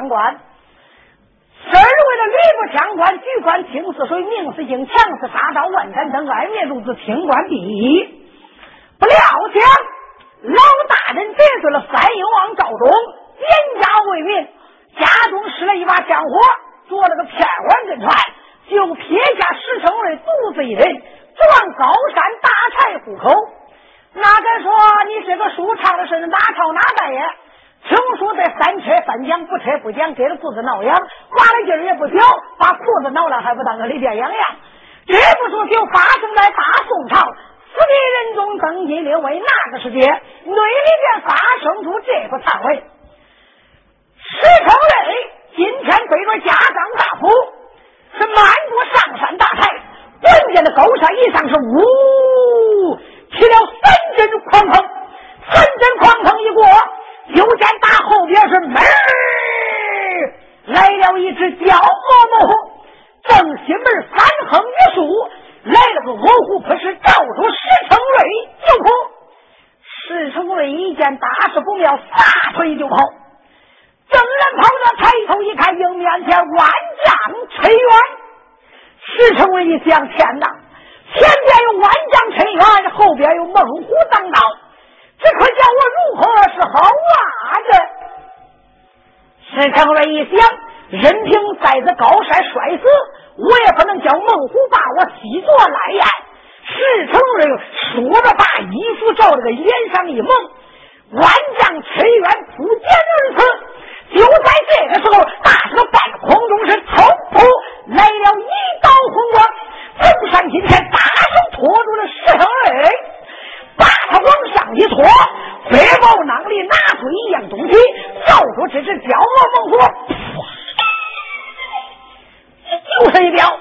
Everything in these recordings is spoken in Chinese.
吕布相官。身为了吕布相官，举官清似水，明似镜，强似沙道，万山登，爱面如子，清官第一。不料想老大人得罪了三英王赵忠，严家为民，家中失了一把香火，做了个片碗跟船，就撇下石成瑞独自一人，转高山打柴糊口。哪敢说你这个书唱的是哪朝哪代呀？听说在三车三讲不车不讲，给了裤子挠痒，花的劲儿也不小，把裤子挠了还不当个里边痒痒。这部书就发生在大宋朝，四帝仁宗登基列位那个时节，内里边发生出这个传闻：石成瑞今天背着家当大斧，是漫步上山大柴，关键的高山一上是呜。起了三阵狂风，三阵狂风一过，就见大后边是门来了一只焦磨猛虎，正西门三横一竖，来了个卧虎扑是，照住石成瑞就跑。石成瑞一见大事不妙，撒腿就跑。正然跑着，抬头一看，迎面前万丈尘缘。石成瑞一想，天哪！前边有万丈深渊，后边有猛虎当道，这可叫我如何是好啊？这石成瑞一想，任凭在这高山摔死，我也不能叫猛虎把我吸作来呀！石成瑞说着，把衣服照这个脸上一蒙，万丈深渊不见而死。就在这个时候，大车半空中是冲扑来了一道红光。登上今天，大手托住了石头人，把他往上一拖，背包囊里拿出一样东西，照住这只焦毛猛虎，又是一镖，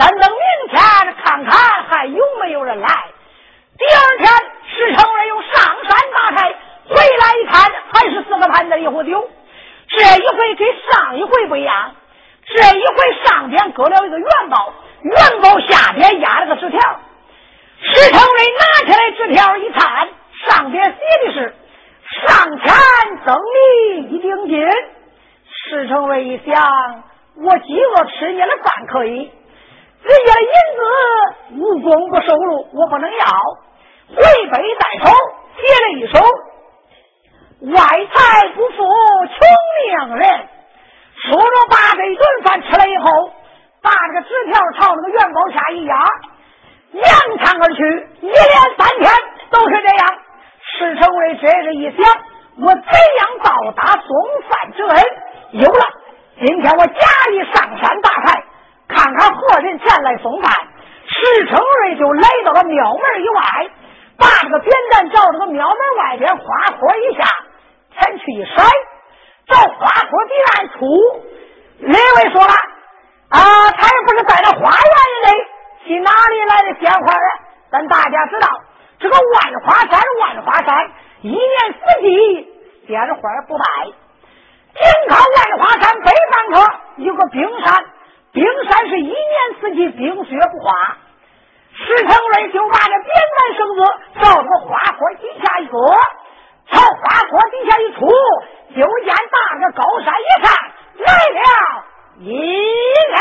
咱，等明天看看还有没有人来。第二天，石成瑞又上山打柴，回来一看，还是四个盘子一壶酒。这一回跟上一回不一样，这一回上边搁了一个元宝，元宝下边压了个纸条。石成瑞拿起来纸条一看，上边写的是“上天赠你一锭金”。石成瑞一想，我饥饿吃你的饭可以，人家的银子无功不受禄，我不能要。回背带手写了一首：“外财不富穷命人。”说着把这一顿饭吃了以后，把这个纸条朝那个元宝下一压。扬长而去，一连三天都是这样。石成瑞这日一想，我怎样报答送饭之恩？有了，今天我假意上山打柴，看看何人前来送饭。石成瑞就来到了庙门以外，把这个扁担照这个庙门外边花坡一下，前去一甩，照花坡地暗处。那位说了，啊，他也不是在那花园里。去哪里来的鲜花啊？但大家知道，这个万花山，万花山一年四季鲜花不败。紧靠万花山北方侧有个冰山，冰山是一年四季冰雪不化。石成瑞就把这扁担绳子照这个花坡底下一搁，朝花坡底下一出，就见大个高山一看，来了一人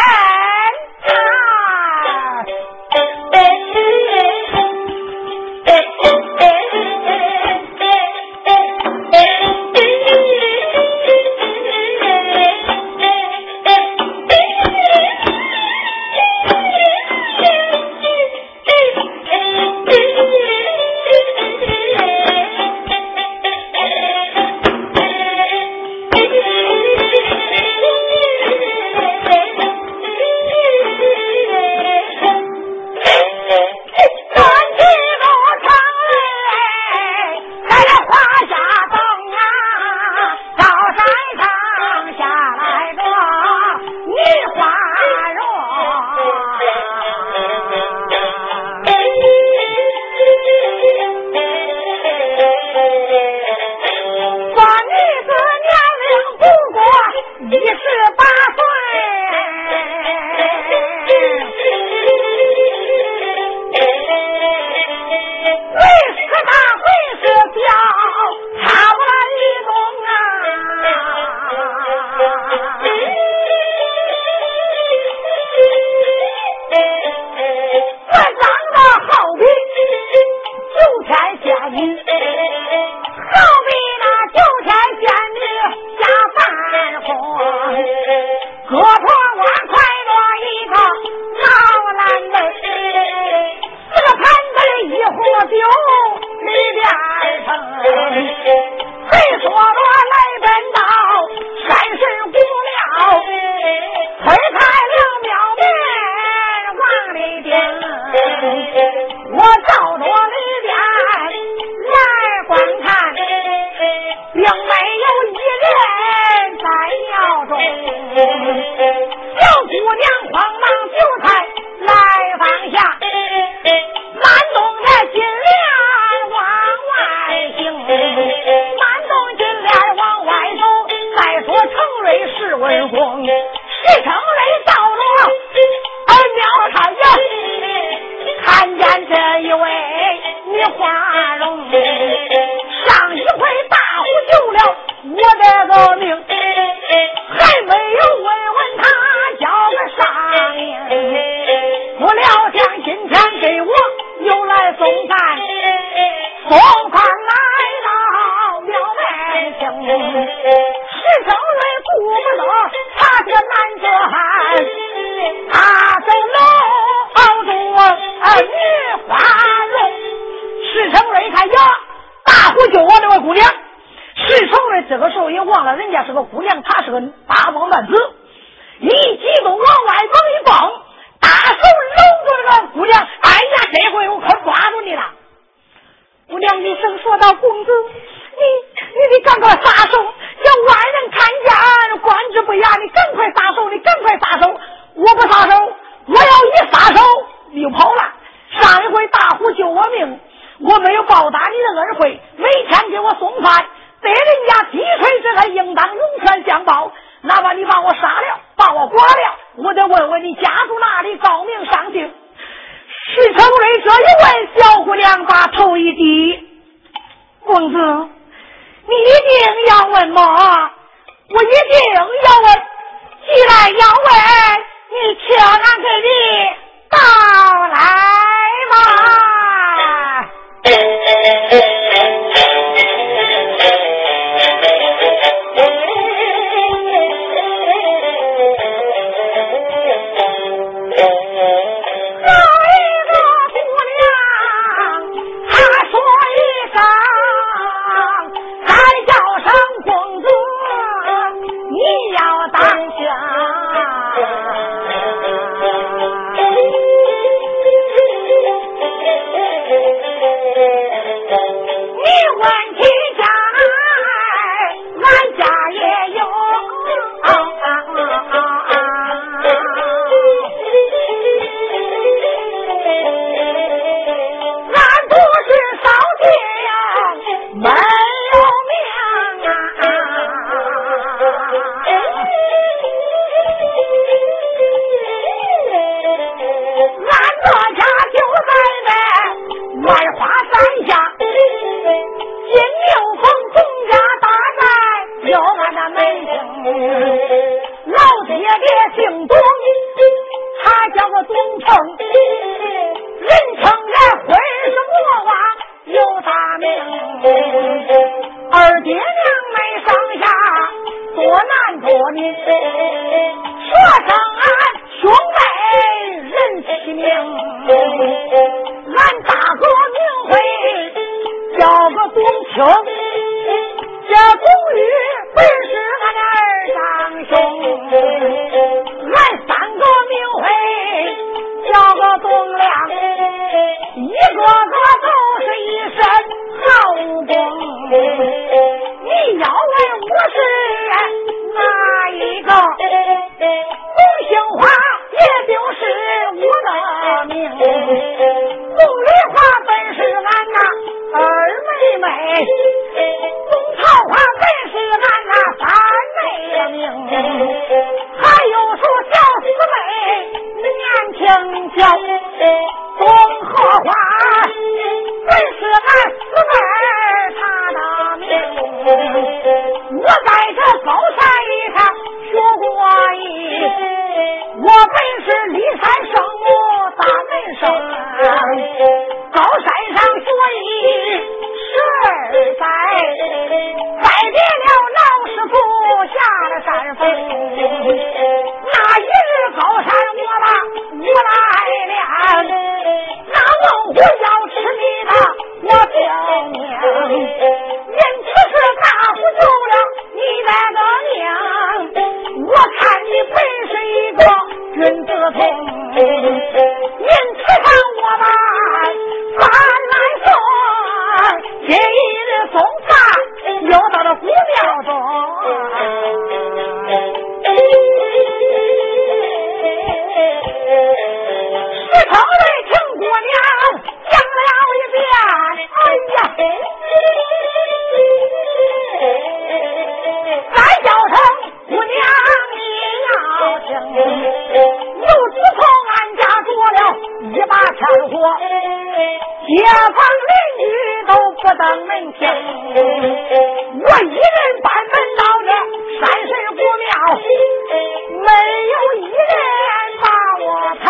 啊！满洞金莲往外走，再说程瑞是文公，徐程瑞到了二庙上呀，看见这一位女花容，上一回大虎救了我这个命，还没有问问他叫个啥名，不料想今天给我又来送饭，送。子，你一定要问妈，我一定要问。既然要问，你听俺给你。街坊邻居都不当门听，我一人搬门到这山神古庙，没有一人把我疼。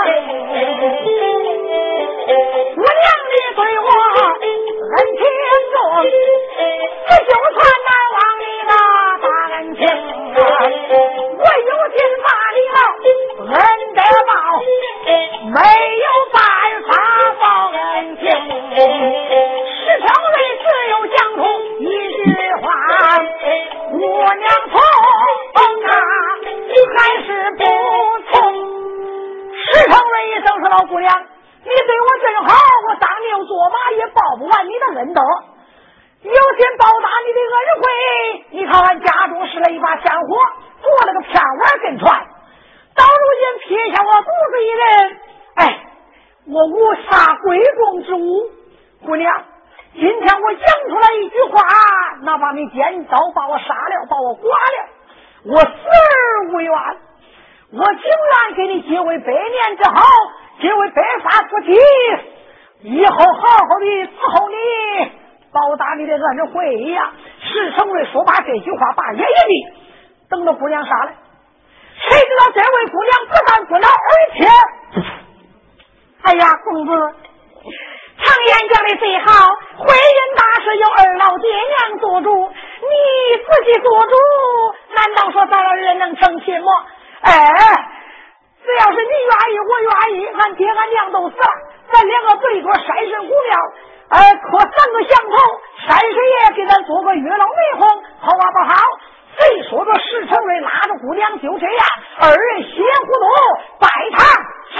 以后好好的伺候你，报答你的恩惠呀。石成瑞说罢这句话，把爷爷的，等着姑娘杀来。谁知道这位姑娘不但不恼，而且，哎呀，公子。常言讲的最好，婚姻大事由二老爹娘做主，你自己做主，难道说咱老人能成亲吗？哎，只要是你愿意，我愿意，俺爹俺娘都死了，咱两个对着山神古庙，哎，磕三个响头，山神爷给咱做个月老媒红，好啊不好？谁说这石成瑞拉着姑娘就这样，二人血糊涂拜堂成。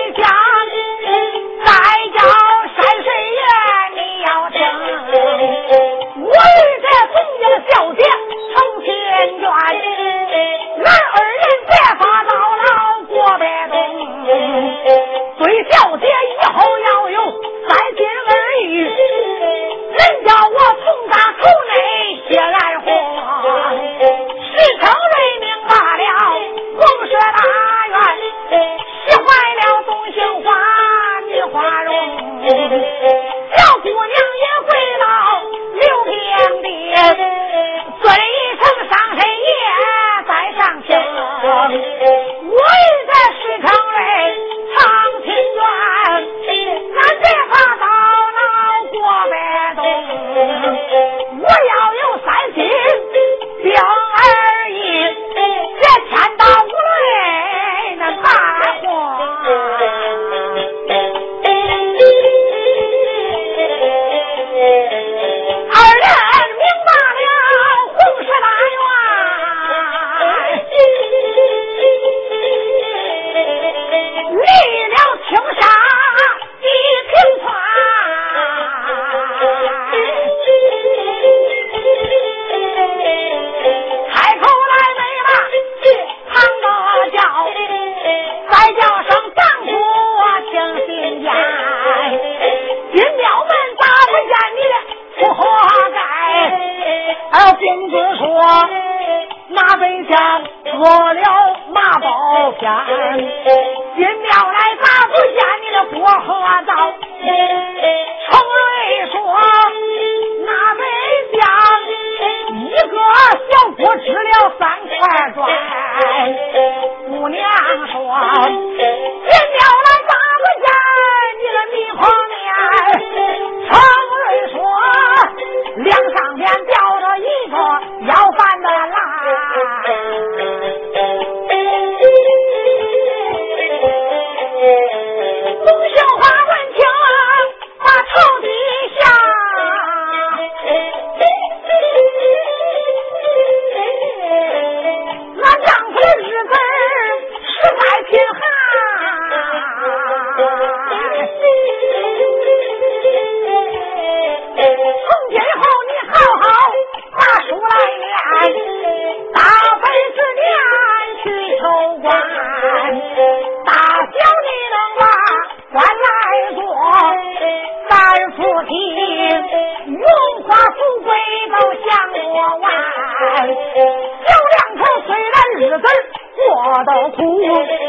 苦，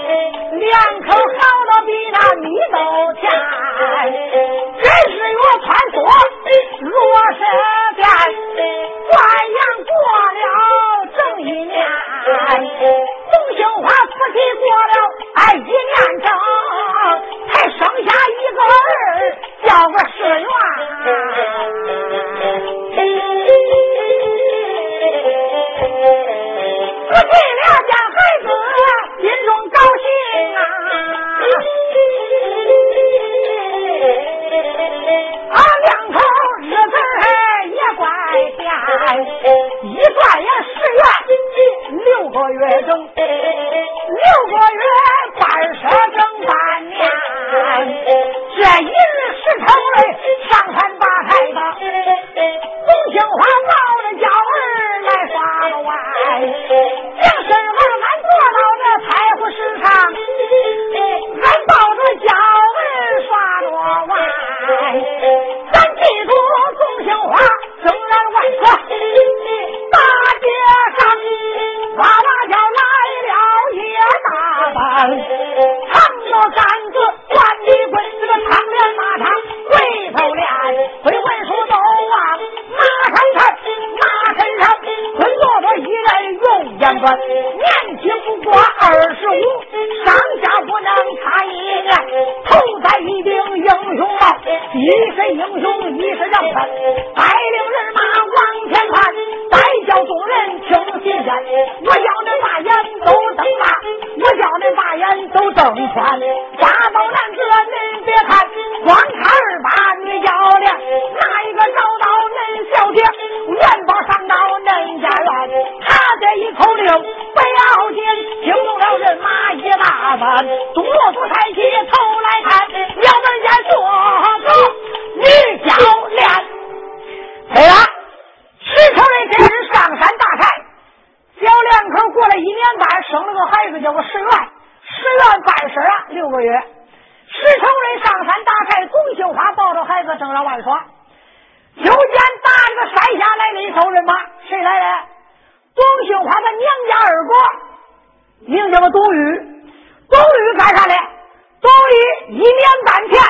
正在玩耍。就见打这个山下来了一头人马，谁来了？董兴华的娘家二哥，名叫个董玉。董玉干啥嘞？董玉一年半前，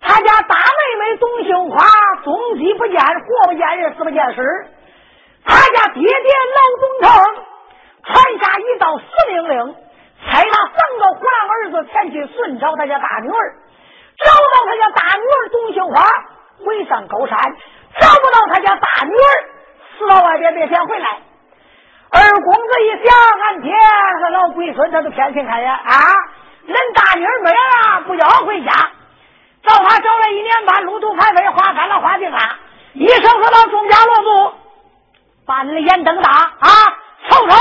他家大妹妹董秀花踪迹不见，活不见人，死不见尸。他家爹爹老董成传下一道死命令，差他三个虎狼儿子前去寻找他家大女儿。找到他家大女儿董秀花，回上高山；找不到他家大女儿，死到外边别想回来。二公子一想，俺爹和老龟孙他都偏心开呀啊！恁大女儿没了，不要回家。找他找了一年半，路途排飞，花干了花尽了。一声说到钟家落族，把你的眼瞪大啊！瞅瞅，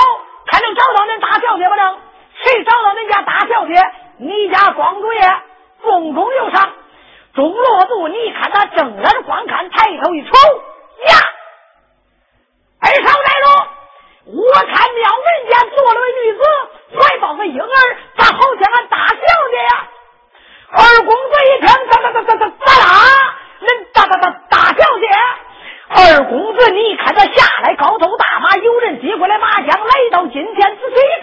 看能找到恁大小姐不能？谁找到恁家大小姐？你家庄主爷重中有赏。钟落度，你看他正眼观看，抬头一瞅呀，二少来了。我看庙门前坐了个女子，怀抱个婴儿，咋好像俺大小姐呀？二公子一听，咋咋咋咋咋咋啦？恁大大大大小姐？二公子，你看他下来，高头大马，有人接过来马枪，来到近前，仔细一看，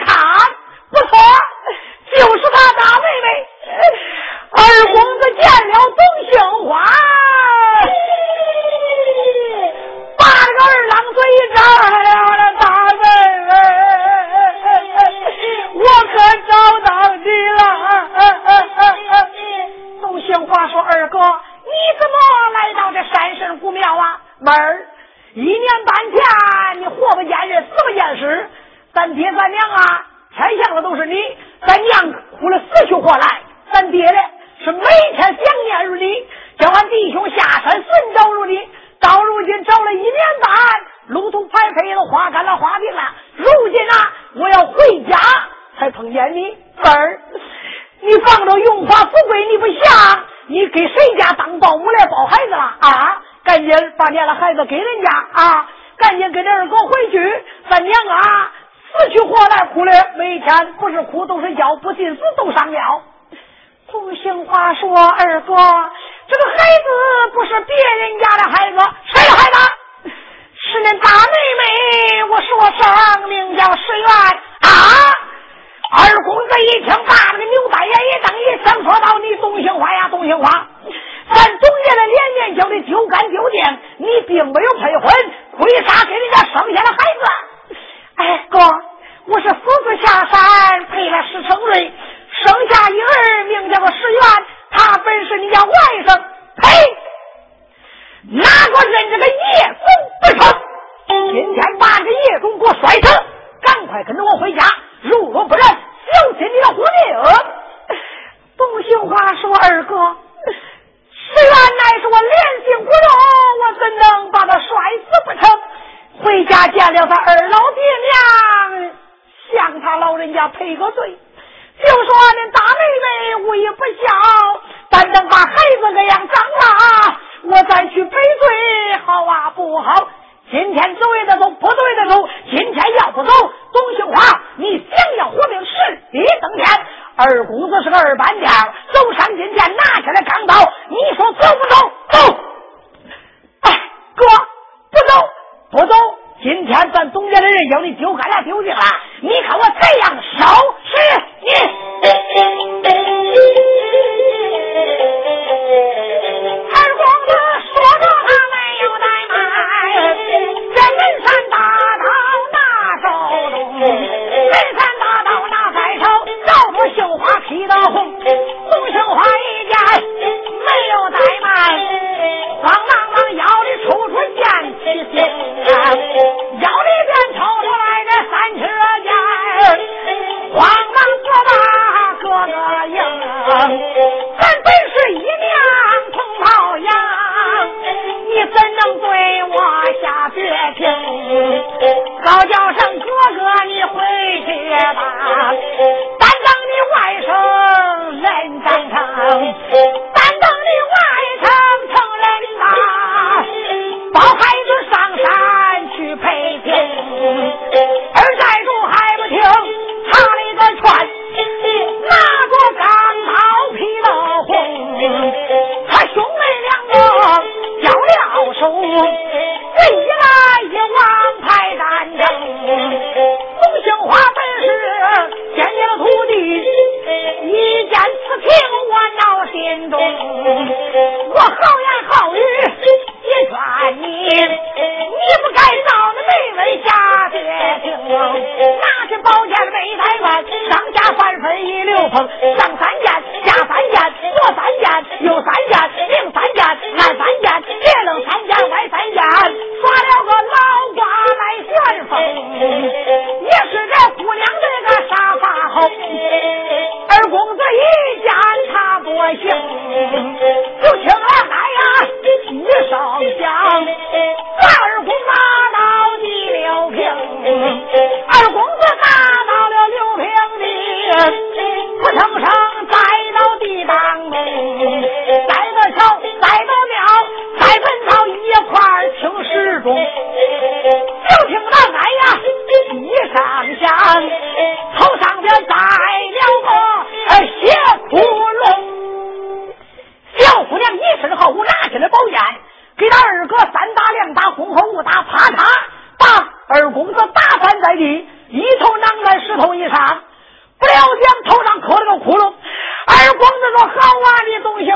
并没有徘徊。叫你丢俺俩丢你了。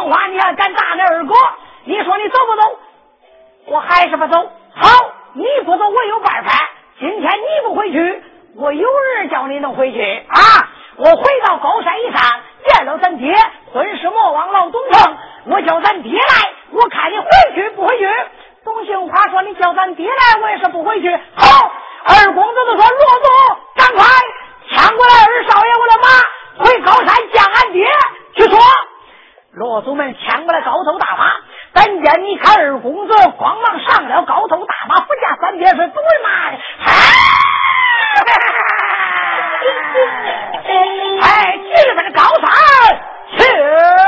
花，你还敢打你二哥？你说你走不走？我还是不走。好，你不走，我有办法。今天你不回去，我有人叫你能回去啊！我回到高山一上，见了咱爹，混世魔王老东城，我叫咱爹来，我看你回去不回去。董兴花说：“你叫咱爹来，我也是不回去。”好，二公子就说：“罗总，赶快抢过来二少爷我的马，回高山见俺爹去说。”罗祖们抢过来高头大马但见你看二公子慌忙上了高头大马不加三天是堵的妈的哎你们的高三去